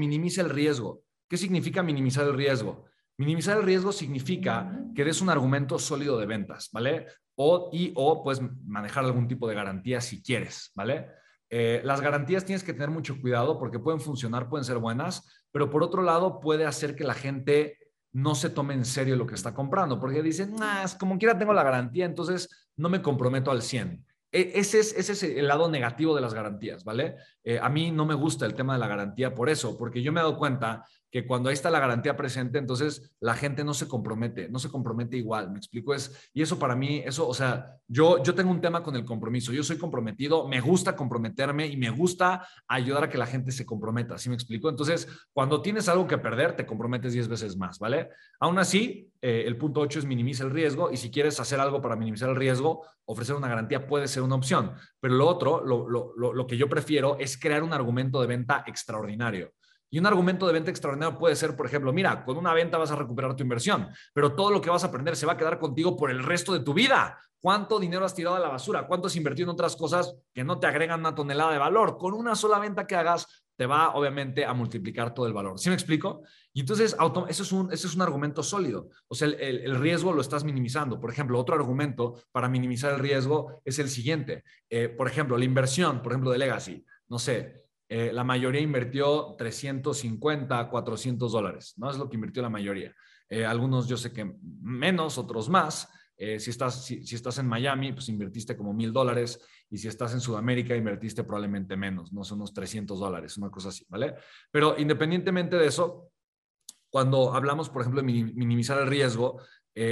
minimiza el riesgo. ¿Qué significa minimizar el riesgo? Minimizar el riesgo significa que des un argumento sólido de ventas, ¿vale? O, y o puedes manejar algún tipo de garantía si quieres, ¿vale? Eh, las garantías tienes que tener mucho cuidado porque pueden funcionar, pueden ser buenas, pero por otro lado puede hacer que la gente no se tome en serio lo que está comprando, porque dicen, ah, como quiera tengo la garantía, entonces no me comprometo al 100. E, ese es, ese es el lado negativo de las garantías, ¿vale? Eh, a mí no me gusta el tema de la garantía por eso, porque yo me he dado cuenta que cuando ahí está la garantía presente, entonces la gente no se compromete, no se compromete igual, me explico, es, y eso para mí, eso, o sea, yo, yo tengo un tema con el compromiso, yo soy comprometido, me gusta comprometerme y me gusta ayudar a que la gente se comprometa, ¿sí me explico? Entonces, cuando tienes algo que perder, te comprometes 10 veces más, ¿vale? Aún así, eh, el punto 8 es minimiza el riesgo y si quieres hacer algo para minimizar el riesgo, ofrecer una garantía puede ser una opción, pero lo otro, lo, que yo prefiero es crear un argumento de venta extraordinario. Y un argumento de venta extraordinario puede ser, por ejemplo, mira, con una venta vas a recuperar tu inversión, pero todo lo que vas a aprender se va a quedar contigo por el resto de tu vida. ¿Cuánto dinero has tirado a la basura? ¿Cuánto has invertido en otras cosas que no te agregan una tonelada de valor? Con una sola venta que hagas, te va obviamente a multiplicar todo el valor. ¿Sí me explico? Y entonces, eso es un, ese es un argumento sólido. O sea, el, riesgo lo estás minimizando. Por ejemplo, otro argumento para minimizar el riesgo es el siguiente. Eh, por ejemplo, la inversión, por ejemplo, de Legacy. No sé, eh, la mayoría invirtió 350, 400 dólares, ¿no? Es lo que invirtió la mayoría. Eh, algunos yo sé que menos, otros más. Eh, si, estás, si, estás en Miami, pues invertiste como mil dólares y si estás en Sudamérica, invertiste probablemente menos, no son unos 300 dólares, una cosa así, ¿vale? Pero independientemente de eso, cuando hablamos, por ejemplo, de minimizar el riesgo,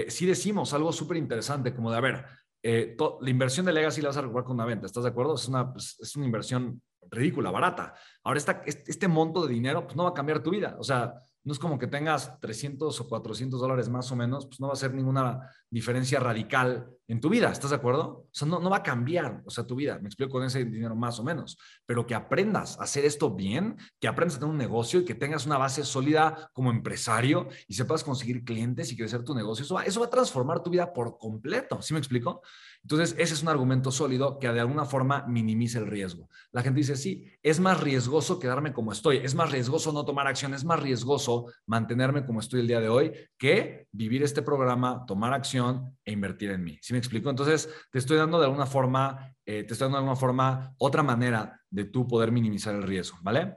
sí decimos algo súper interesante, como de, a ver, la inversión de Legacy la vas a recuperar con una venta, ¿estás de acuerdo? Es una, pues, es una inversión ridícula, barata. Ahora este monto de dinero pues no va a cambiar tu vida. O sea, no es como que tengas 300 o 400 dólares más o menos, pues no va a ser ninguna diferencia radical en tu vida, ¿estás de acuerdo? O sea, no, no va a cambiar, o sea, tu vida, me explico con ese dinero más o menos, pero que aprendas a hacer esto bien, que aprendas a tener un negocio y que tengas una base sólida como empresario y sepas conseguir clientes y crecer tu negocio, eso va, eso va a transformar tu vida por completo, ¿sí me explico? Entonces, ese es un argumento sólido que de alguna forma minimiza el riesgo. La gente dice, sí, es más riesgoso quedarme como estoy, es más riesgoso no tomar acción, es más riesgoso mantenerme como estoy el día de hoy que vivir este programa, tomar acción e invertir en mí. ¿Sí me explico? Entonces, te estoy dando de alguna forma, eh, te estoy dando de alguna forma otra manera de tú poder minimizar el riesgo, ¿vale?